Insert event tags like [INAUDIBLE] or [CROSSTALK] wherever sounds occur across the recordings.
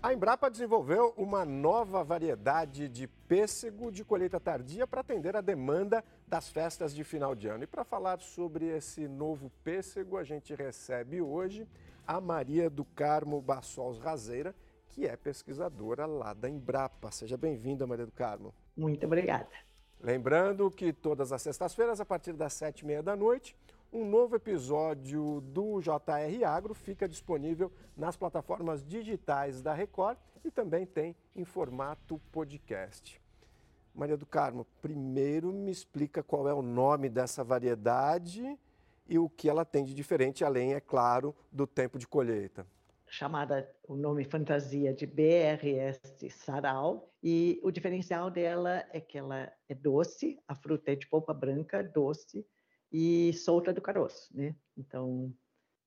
A Embrapa desenvolveu uma nova variedade de pêssego de colheita tardia para atender a demanda das festas de final de ano. E para falar sobre esse novo pêssego, a gente recebe hoje a Maria do Carmo Bassols Razeira, que é pesquisadora lá da Embrapa. Seja bem-vinda, Maria do Carmo. Muito obrigada. Lembrando que todas as sextas-feiras, a partir das sete e meia da noite, um novo episódio do JR Agro fica disponível nas plataformas digitais da Record e também tem em formato podcast. Maria do Carmo, primeiro me explica qual é o nome dessa variedade e o que ela tem de diferente, além, é claro, do tempo de colheita. Chamada o nome fantasia de BRS Sarau, e o diferencial dela é que ela é doce, a fruta é de polpa branca, doce, e solta do caroço, né? Então,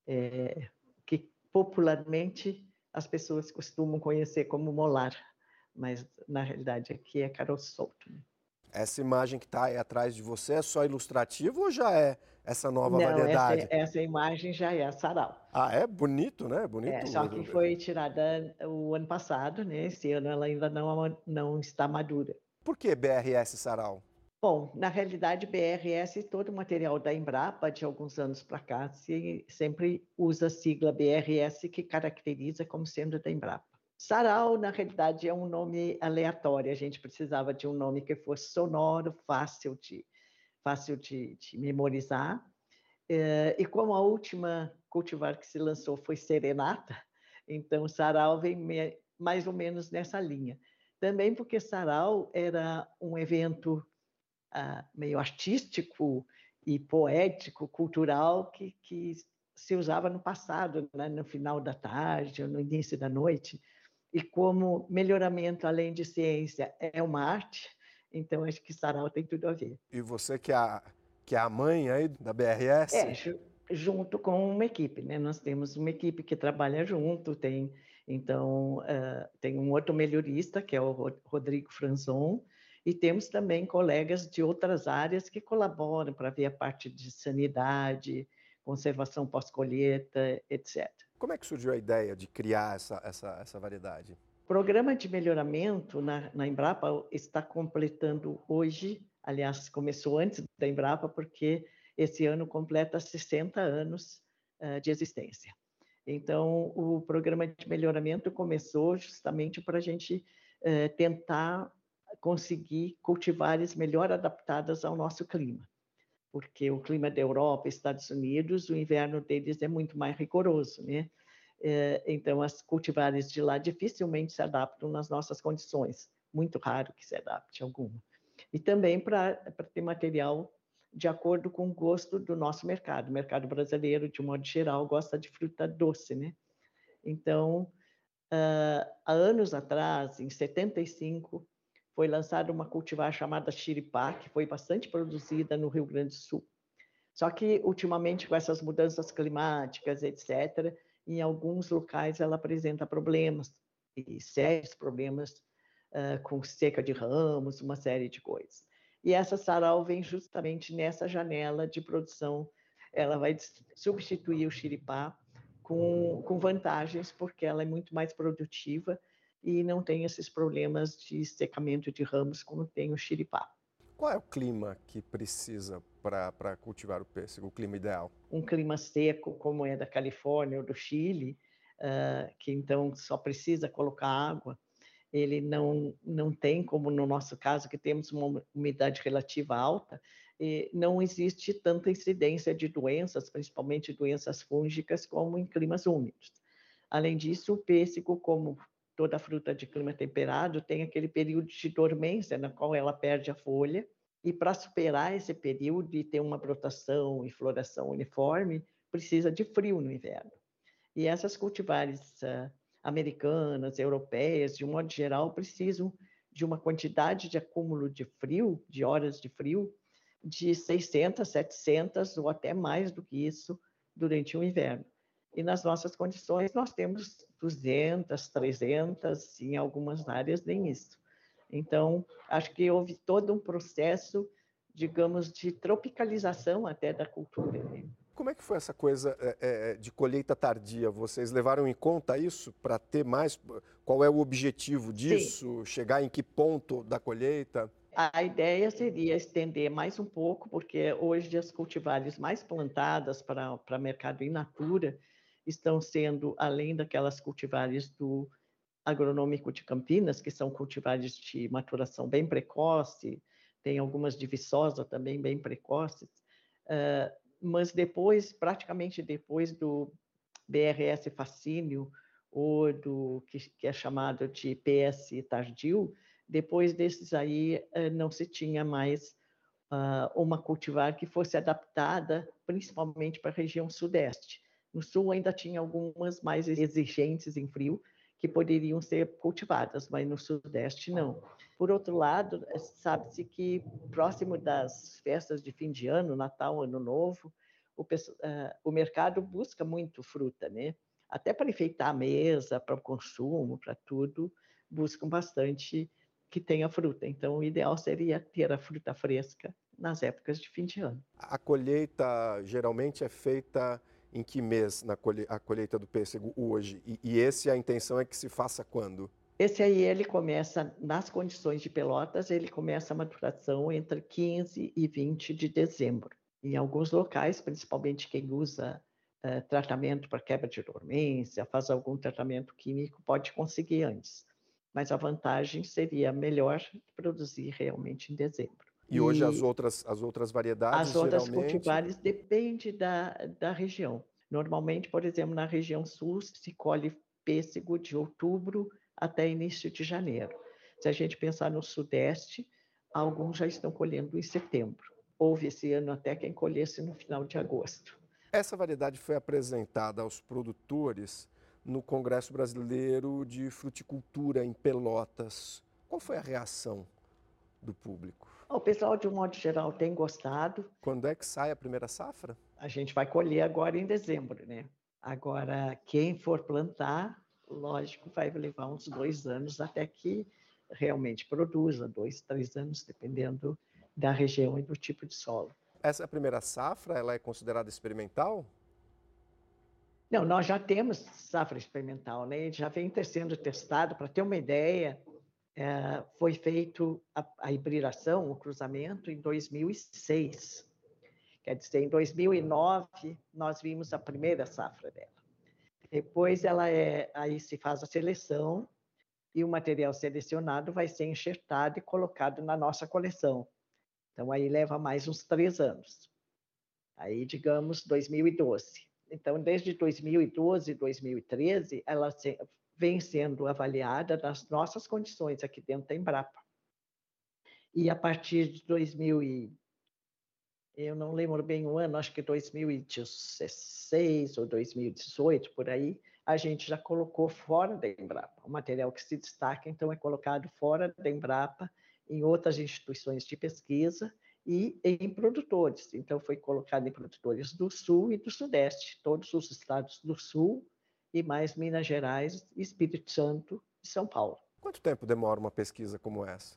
é, que popularmente as pessoas costumam conhecer como molar, mas na realidade aqui é caroço solto. Né? Essa imagem que está aí atrás de você é só ilustrativa ou já é essa nova Não, variedade? Essa, essa imagem já é a sarau. Ah, é bonito, né? Bonito. É, só que foi tirada o ano passado, né? Esse ano ela ainda não, não está madura. Por que BRS sarau? Bom, na realidade, BRS, todo o material da Embrapa, de alguns anos para cá, se, sempre usa a sigla BRS, que caracteriza como sendo da Embrapa. Sarau, na realidade, é um nome aleatório, a gente precisava de um nome que fosse sonoro, fácil de, fácil de, de memorizar. É, e como a última cultivar que se lançou foi Serenata, então Sarau vem me, mais ou menos nessa linha. Também porque Sarau era um evento uh, meio artístico e poético, cultural, que, que se usava no passado, né? no final da tarde ou no início da noite. E como melhoramento, além de ciência, é uma arte, então acho que sarau tem tudo a ver. E você que é a, que é a mãe aí da BRS? É, junto com uma equipe, né? Nós temos uma equipe que trabalha junto, tem então uh, tem um outro melhorista que é o Rodrigo Franzon, e temos também colegas de outras áreas que colaboram para ver a parte de sanidade, conservação pós-colheita, etc. Como é que surgiu a ideia de criar essa, essa, essa variedade? O programa de melhoramento na, na Embrapa está completando hoje, aliás, começou antes da Embrapa, porque esse ano completa 60 anos uh, de existência. Então, o programa de melhoramento começou justamente para a gente uh, tentar conseguir cultivares melhor adaptadas ao nosso clima, porque o clima da Europa, Estados Unidos, o inverno deles é muito mais rigoroso, né? É, então, as cultivares de lá dificilmente se adaptam nas nossas condições, muito raro que se adapte alguma. E também para ter material de acordo com o gosto do nosso mercado. O mercado brasileiro, de um modo geral, gosta de fruta doce, né? Então, uh, há anos atrás, em 75, foi lançada uma cultivar chamada Xiripá, que foi bastante produzida no Rio Grande do Sul. Só que, ultimamente, com essas mudanças climáticas, etc., em alguns locais ela apresenta problemas, e sérios problemas uh, com seca de ramos, uma série de coisas. E essa sarau vem justamente nessa janela de produção. Ela vai substituir o xiripá com, com vantagens, porque ela é muito mais produtiva e não tem esses problemas de secamento de ramos como tem o xiripá. Qual é o clima que precisa para cultivar o pêssego, o clima ideal? Um clima seco, como é da Califórnia ou do Chile, uh, que então só precisa colocar água. Ele não, não tem, como no nosso caso, que temos uma umidade relativa alta, não existe tanta incidência de doenças, principalmente doenças fúngicas, como em climas úmidos. Além disso, o pêssego, como toda fruta de clima temperado tem aquele período de dormência na qual ela perde a folha, e para superar esse período e ter uma brotação e floração uniforme, precisa de frio no inverno. E essas cultivares uh, americanas, europeias, de um modo geral, precisam de uma quantidade de acúmulo de frio, de horas de frio, de 600, 700 ou até mais do que isso durante o inverno. E nas nossas condições, nós temos 200, 300, em algumas áreas nem isso. Então, acho que houve todo um processo, digamos, de tropicalização até da cultura. Né? como é que foi essa coisa é, é, de colheita tardia? Vocês levaram em conta isso para ter mais? Qual é o objetivo disso? Sim. Chegar em que ponto da colheita? A ideia seria estender mais um pouco, porque hoje as cultivares mais plantadas para, para mercado in natura estão sendo, além daquelas cultivares do agronômico de Campinas, que são cultivares de maturação bem precoce, tem algumas de viçosa também bem precoces, uh, mas depois, praticamente depois do BRS fascínio, ou do que, que é chamado de PS tardio, depois desses aí, uh, não se tinha mais uh, uma cultivar que fosse adaptada principalmente para a região sudeste. No sul ainda tinha algumas mais exigentes em frio, que poderiam ser cultivadas, mas no Sudeste não. Por outro lado, sabe-se que próximo das festas de fim de ano, Natal, Ano Novo, o, uh, o mercado busca muito fruta, né? Até para enfeitar a mesa, para o consumo, para tudo, buscam bastante que tenha fruta. Então, o ideal seria ter a fruta fresca nas épocas de fim de ano. A colheita geralmente é feita em que mês na colhe a colheita do pêssego hoje? E, e esse a intenção é que se faça quando? Esse aí ele começa nas condições de Pelotas, ele começa a maturação entre 15 e 20 de dezembro. Em alguns locais, principalmente quem usa uh, tratamento para quebra de dormência, faz algum tratamento químico, pode conseguir antes. Mas a vantagem seria melhor produzir realmente em dezembro. E hoje as outras, as outras variedades, As outras geralmente... cultivares depende da, da região. Normalmente, por exemplo, na região sul se colhe pêssego de outubro até início de janeiro. Se a gente pensar no sudeste, alguns já estão colhendo em setembro. Houve esse ano até quem colhesse no final de agosto. Essa variedade foi apresentada aos produtores no Congresso Brasileiro de Fruticultura em Pelotas. Qual foi a reação do público? O pessoal, de um modo geral, tem gostado. Quando é que sai a primeira safra? A gente vai colher agora em dezembro, né? Agora, quem for plantar, lógico, vai levar uns dois anos até que realmente produza, dois, três anos, dependendo da região e do tipo de solo. Essa primeira safra, ela é considerada experimental? Não, nós já temos safra experimental, né? Já vem sendo testado, para ter uma ideia, é, foi feito a, a, hibridação, o cruzamento, em 2006. Quer dizer, em 2009, nós vimos a primeira safra dela. Depois, ela é, aí se faz a seleção e o material selecionado vai ser enxertado e colocado na nossa coleção. Então, aí leva mais uns três anos. Aí, digamos, 2012. Então, desde 2012, 2013, ela vem sendo avaliada nas nossas condições aqui dentro da Embrapa. E a partir de 2000 e, eu não lembro bem o ano, acho que 2016 ou 2018 por aí, a gente já colocou fora da Embrapa. O material que se destaca, então, é colocado fora da Embrapa em outras instituições de pesquisa e em produtores. Então, foi colocado em produtores do Sul e do Sudeste, todos os estados do Sul e mais Minas Gerais, Espírito Santo e São Paulo. Quanto tempo demora uma pesquisa como essa?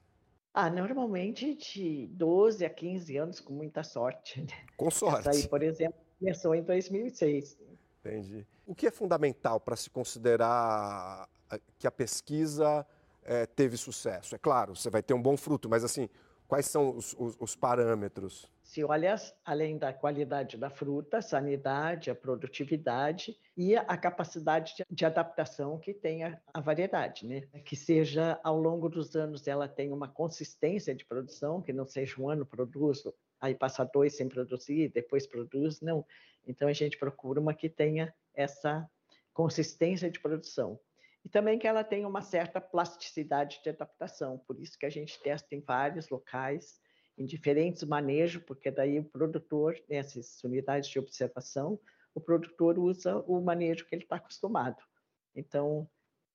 Ah, normalmente de 12 a 15 anos, com muita sorte. Né? Com sorte. Essa aí, por exemplo, começou em 2006. Entendi. O que é fundamental para se considerar que a pesquisa é, teve sucesso? É claro, você vai ter um bom fruto, mas assim, quais são os, os, os parâmetros? se olha além da qualidade da fruta, a sanidade, a produtividade e a capacidade de adaptação que tem a, a, variedade, né? Que seja ao longo dos anos ela tenha uma consistência de produção, que não seja um ano produz, aí passa dois sem produzir, depois produz, não. Então a gente procura uma que tenha essa consistência de produção. E também que ela tenha uma certa plasticidade de adaptação, por isso que a gente testa em vários locais em diferentes manejos, porque daí o produtor, nessas unidades de observação, o produtor usa o manejo que ele está acostumado. Então,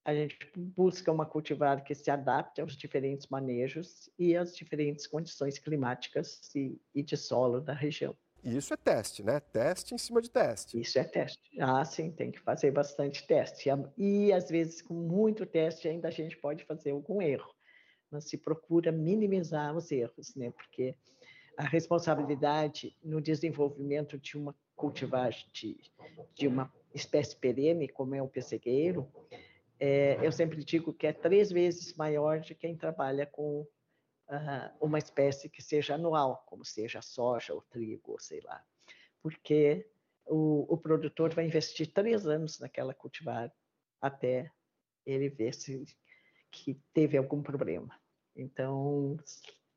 a gente busca uma cultivar que se adapte aos diferentes manejos e às diferentes condições climáticas e, e de solo da região. E isso é teste, né? Teste em cima de teste. Isso é teste. Ah, sim, tem que fazer bastante teste. E, às vezes, com muito teste, ainda a gente pode fazer algum erro mas se procura minimizar os erros, né? Porque a responsabilidade no desenvolvimento de uma cultivar de, de uma espécie perene, como é o pessegueiro, é, eu sempre digo que é três vezes maior de quem trabalha com uh, uma espécie que seja anual, como seja a soja, o trigo, ou sei lá. Porque o, o produtor vai investir três anos naquela cultivar até ele ver se que teve algum problema. Então,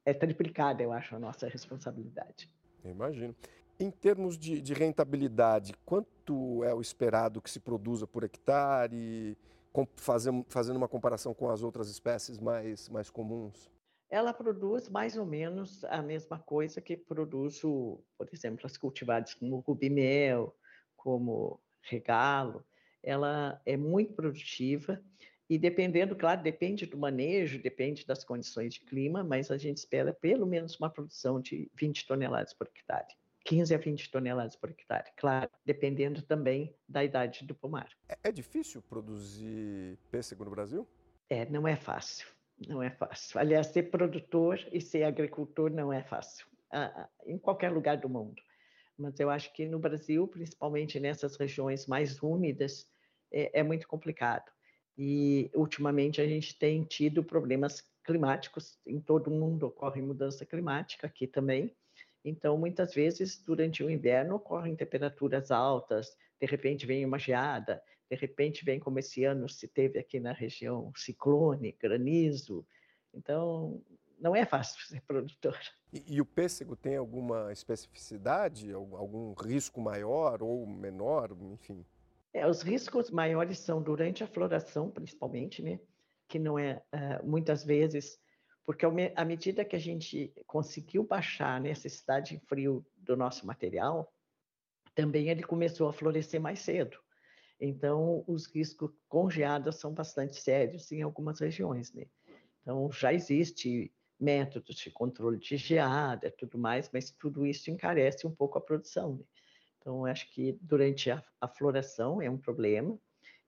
é triplicada, eu acho, a nossa responsabilidade. Imagino. Em termos de, de, rentabilidade, quanto é o esperado que se produza por hectare, fazendo, fazendo uma comparação com as outras espécies mais, mais comuns? Ela produz mais ou menos a mesma coisa que produz, o, por exemplo, as cultivadas como rubimel, como regalo. Ela é muito produtiva e dependendo, claro, depende do manejo, depende das condições de clima, mas a gente espera pelo menos uma produção de 20 toneladas por hectare. 15 a 20 toneladas por hectare, claro, dependendo também da idade do pomar. É, é difícil produzir pêssego no Brasil? É, não é fácil, não é fácil. Aliás, ser produtor e ser agricultor não é fácil, em qualquer lugar do mundo. Mas eu acho que no Brasil, principalmente nessas regiões mais úmidas, é, é muito complicado. E ultimamente a gente tem tido problemas climáticos, em todo o mundo ocorre mudança climática, aqui também. Então, muitas vezes, durante o inverno, ocorrem temperaturas altas, de repente vem uma geada, de repente vem, como esse ano se teve aqui na região, ciclone, granizo. Então, não é fácil [LAUGHS] ser produtor. E, e, o pêssego tem alguma especificidade, algum risco maior ou menor, enfim? É, os riscos maiores são durante a floração, principalmente, né? Que não é uh, muitas vezes, porque à medida que a gente conseguiu baixar a necessidade de frio do nosso material, também ele começou a florescer mais cedo. Então, os riscos com geadas são bastante sérios em algumas regiões, né? Então, já existe métodos de controle de geada e tudo mais, mas tudo isso encarece um pouco a produção, né? Então, acho que durante a, a floração é um problema,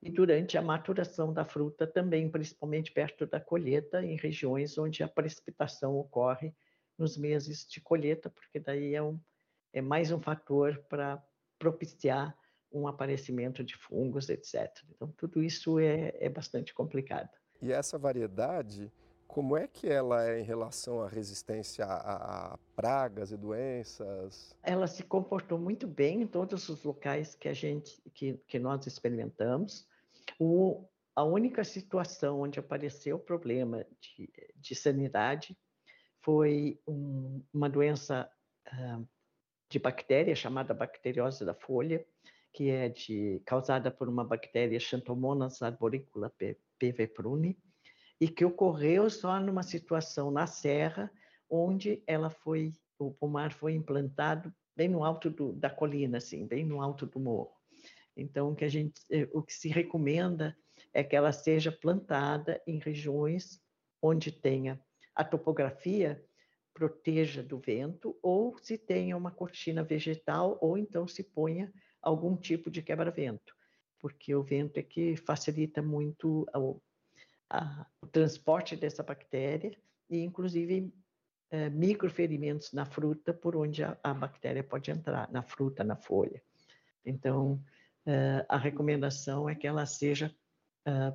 e durante a maturação da fruta também, principalmente perto da colheita, em regiões onde a precipitação ocorre nos meses de colheita, porque daí é, um, é mais um fator para propiciar um aparecimento de fungos, etc. Então, tudo isso é, é bastante complicado. E essa variedade como é que ela é em relação à resistência a, a, pragas e doenças? Ela se comportou muito bem em todos os locais que a gente que, que nós experimentamos. O, a única situação onde apareceu problema de, de sanidade foi um, uma doença uh, de bactéria chamada bacteriose da folha, que é de, causada por uma bactéria Xanthomonas arboricula PV pruni e que ocorreu só numa situação na serra, onde ela foi, o pomar foi implantado bem no alto do, da colina, assim, bem no alto do morro. Então, o que, a gente, eh, o que se recomenda é que ela seja plantada em regiões onde tenha a topografia proteja do vento, ou se tenha uma cortina vegetal, ou então se ponha algum tipo de quebra-vento, porque o vento é que facilita muito a, o transporte dessa bactéria e, inclusive, é, microferimentos na fruta por onde a, a, bactéria pode entrar, na fruta, na folha. Então, é, a recomendação é que ela seja é,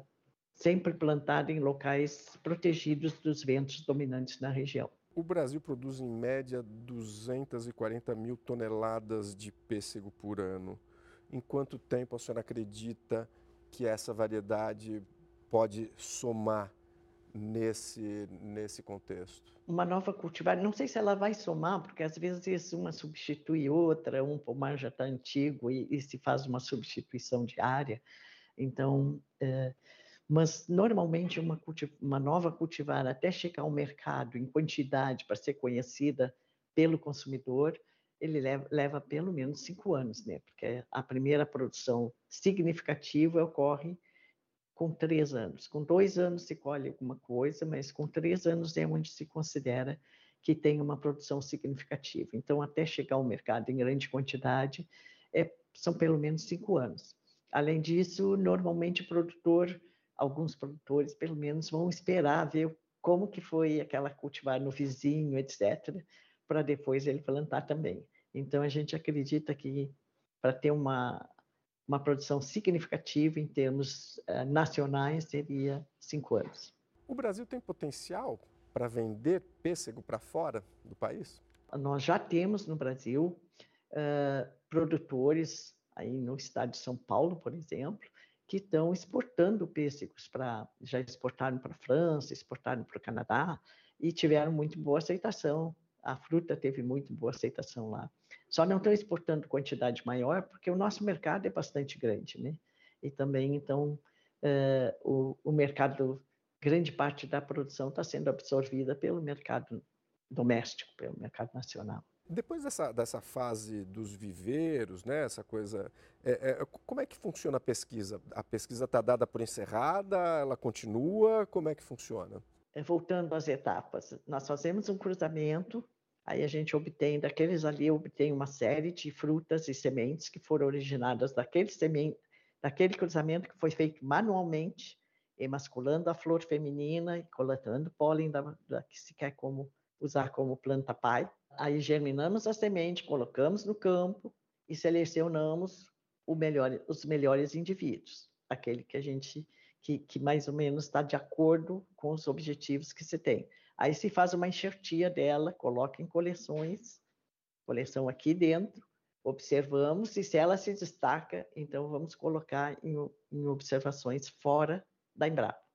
sempre plantada em locais protegidos dos ventos dominantes na região. O Brasil produz, em média, 240 mil toneladas de pêssego por ano. Em quanto tempo a senhora acredita que essa variedade pode somar nesse, nesse contexto? Uma nova cultivar, não sei se ela vai somar, porque às vezes uma substitui outra, um pomar já está antigo e, e, se faz uma substituição diária. Então, é, mas normalmente uma, uma nova cultivar, até chegar ao mercado em quantidade para ser conhecida pelo consumidor, ele leva, leva pelo menos cinco anos, né? Porque a primeira produção significativa ocorre com três anos. Com dois anos se colhe alguma coisa, mas com três anos é onde se considera que tem uma produção significativa. Então, até chegar ao mercado em grande quantidade, é, são pelo menos cinco anos. Além disso, normalmente o produtor, alguns produtores, pelo menos, vão esperar ver como que foi aquela cultivar no vizinho, etc., para depois ele plantar também. Então, a gente acredita que para ter uma, uma produção significativa em termos uh, nacionais, seria cinco anos. O Brasil tem potencial para vender pêssego para fora do país? Nós já temos no Brasil uh, produtores, aí no estado de São Paulo, por exemplo, que estão exportando pêssegos para já exportaram para a França, exportaram para o Canadá e tiveram muito boa aceitação. A fruta teve muito boa aceitação lá. Só não estão exportando quantidade maior porque o nosso mercado é bastante grande, né? E também então uh, o, o mercado grande parte da produção está sendo absorvida pelo mercado doméstico, pelo mercado nacional. Depois dessa, dessa fase dos viveiros, né, essa coisa, é, é, como é que funciona a pesquisa? A pesquisa está dada por encerrada, ela continua, como é que funciona? É, voltando às etapas, nós fazemos um cruzamento, aí a gente obtém, daqueles ali, obtém uma série de frutas e sementes que foram originadas daquele, semente, daquele cruzamento que foi feito manualmente, emasculando a flor feminina e coletando pólen da, da que se quer como usar como planta pai. Aí germinamos a semente, colocamos no campo e selecionamos melhor, os melhores indivíduos, aquele que a gente que, que mais ou menos está de acordo com os objetivos que se tem. Aí se faz uma enxertia dela, coloca em coleções, coleção aqui dentro, observamos e se ela se destaca, então vamos colocar em, em observações fora da Embrapa.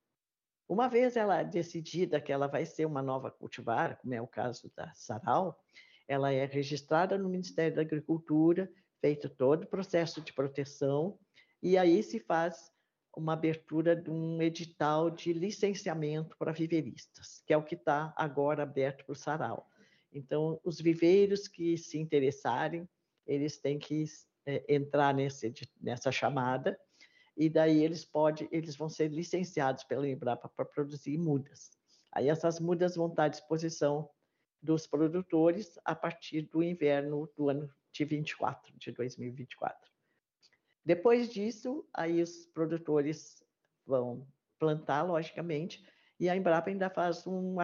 Uma vez ela decidida que ela vai ser uma nova cultivar, como é o caso da Sarau, ela é registrada no Ministério da Agricultura, feito todo o processo de proteção, e aí se faz uma abertura de um edital de licenciamento para viveiristas, que é o que está agora aberto para o Sarau. Então, os viveiros que se interessarem, eles têm que é, entrar nesse, nessa chamada e daí eles podem, eles vão ser licenciados pela Embrapa para produzir mudas. Aí essas mudas vão estar à disposição dos produtores a partir do inverno do ano de 24, de 2024. Depois disso, aí os produtores vão plantar, logicamente, e a Embrapa ainda faz um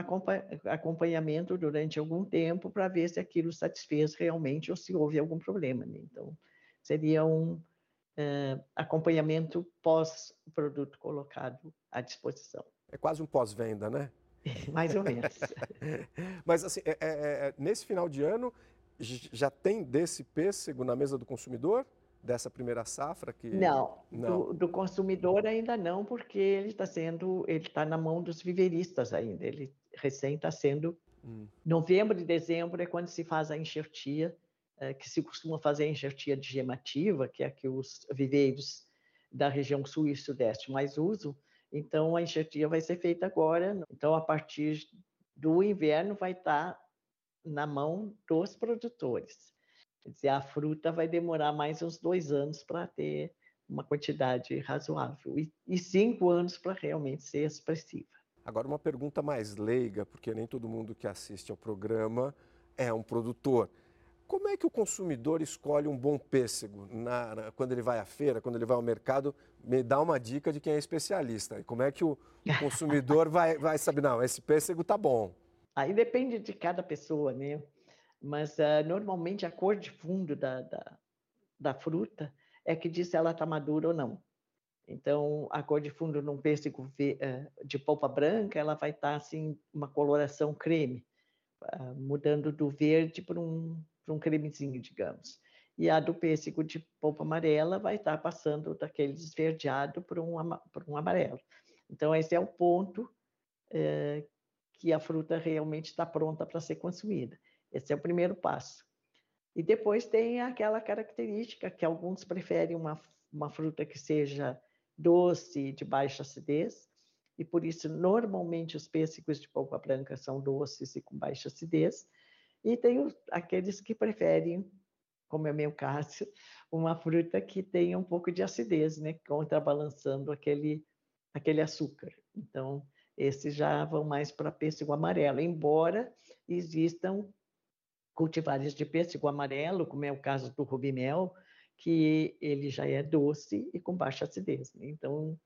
acompanhamento durante algum tempo para ver se aquilo satisfez realmente ou se houve algum problema. Né? Então, seria um, uh, acompanhamento pós o produto colocado à disposição. É quase um pós-venda, né? [LAUGHS] Mais ou menos. [LAUGHS] Mas, assim, é, é, é, nesse final de ano, já tem desse pêssego na mesa do consumidor? Dessa primeira safra que não, não. Do, do consumidor ainda não, porque ele está sendo, ele está na mão dos viveiristas ainda. Ele recém está sendo hum. novembro e dezembro é quando se faz a enxertia é, que se costuma fazer a enxertia digemativa, que é a que os viveiros da região sul e sudeste mais usam, então a enxertia vai ser feita agora. Então, a partir do inverno, vai estar na mão dos produtores. Quer dizer, a fruta vai demorar mais uns dois anos para ter uma quantidade razoável e, e cinco anos para realmente ser expressiva. Agora, uma pergunta mais leiga, porque nem todo mundo que assiste ao programa é um produtor. Como é que o consumidor escolhe um bom pêssego na, na, quando ele vai à feira, quando ele vai ao mercado? Me dá uma dica de quem é especialista. Como é que o, [LAUGHS] consumidor vai, vai saber, não, esse pêssego tá bom? Aí depende de cada pessoa, né? Mas uh, normalmente a cor de fundo da, da, da fruta é que diz se ela está madura ou não. Então, a cor de fundo num pêssego uh, de polpa branca, ela vai estar tá, assim, uma coloração creme, uh, mudando do verde para um para um cremezinho, digamos. E a do pêssego de polpa amarela vai estar passando daquele esverdeado para um, um amarelo. Então, esse é o ponto é, que a fruta realmente está pronta para ser consumida. Esse é o primeiro passo. E depois tem aquela característica que alguns preferem uma, uma fruta que seja doce, de baixa acidez, e por isso normalmente os pêssegos de polpa branca são doces e com baixa acidez, e tem os, aqueles que preferem, como é o meu caso, uma fruta que tenha um pouco de acidez, né? Contrabalançando aquele, aquele açúcar. Então, esses já vão mais para pêssego amarelo, embora existam cultivares de pêssego amarelo, como é o caso do rubimel, que ele já é doce e com baixa acidez. Né? Então,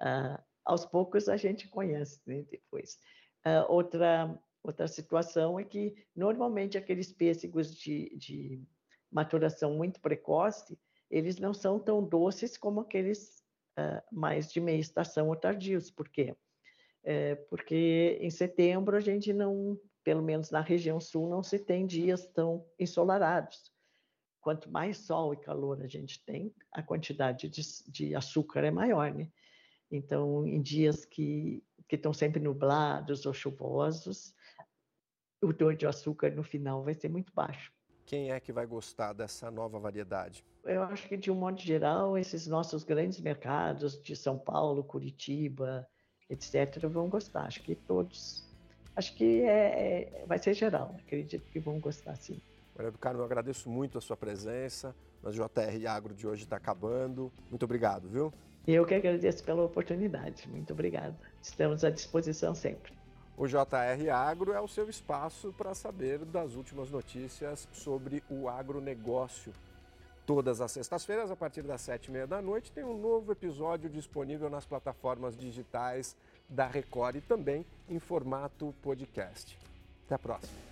ah, aos poucos a gente conhece né? depois. Ah, outra Outra situação é que, normalmente, aqueles pêssegos de, de maturação muito precoce, eles não são tão doces como aqueles uh, mais de meia estação ou tardios. Por quê? É, porque em setembro a gente não, pelo menos na região sul, não se tem dias tão ensolarados. Quanto mais sol e calor a gente tem, a quantidade de, de açúcar é maior, né? Então, em dias que, que estão sempre nublados ou chuvosos, o teor de açúcar no final vai ser muito baixo. Quem é que vai gostar dessa nova variedade? Eu acho que, de um modo geral, esses nossos grandes mercados de São Paulo, Curitiba, etc., vão gostar. Acho que todos. Acho que é, é, vai ser geral. Acredito que vão gostar, sim. Maria do Carmo, eu agradeço muito a sua presença. Mas o JR Agro de hoje está acabando. Muito obrigado, viu? Eu que agradeço pela oportunidade. Muito obrigada. Estamos à disposição sempre. O JR Agro é o seu espaço para saber das últimas notícias sobre o agronegócio. Todas as sextas-feiras, a partir das sete e meia da noite, tem um novo episódio disponível nas plataformas digitais da Record e também em formato podcast. Até a próxima.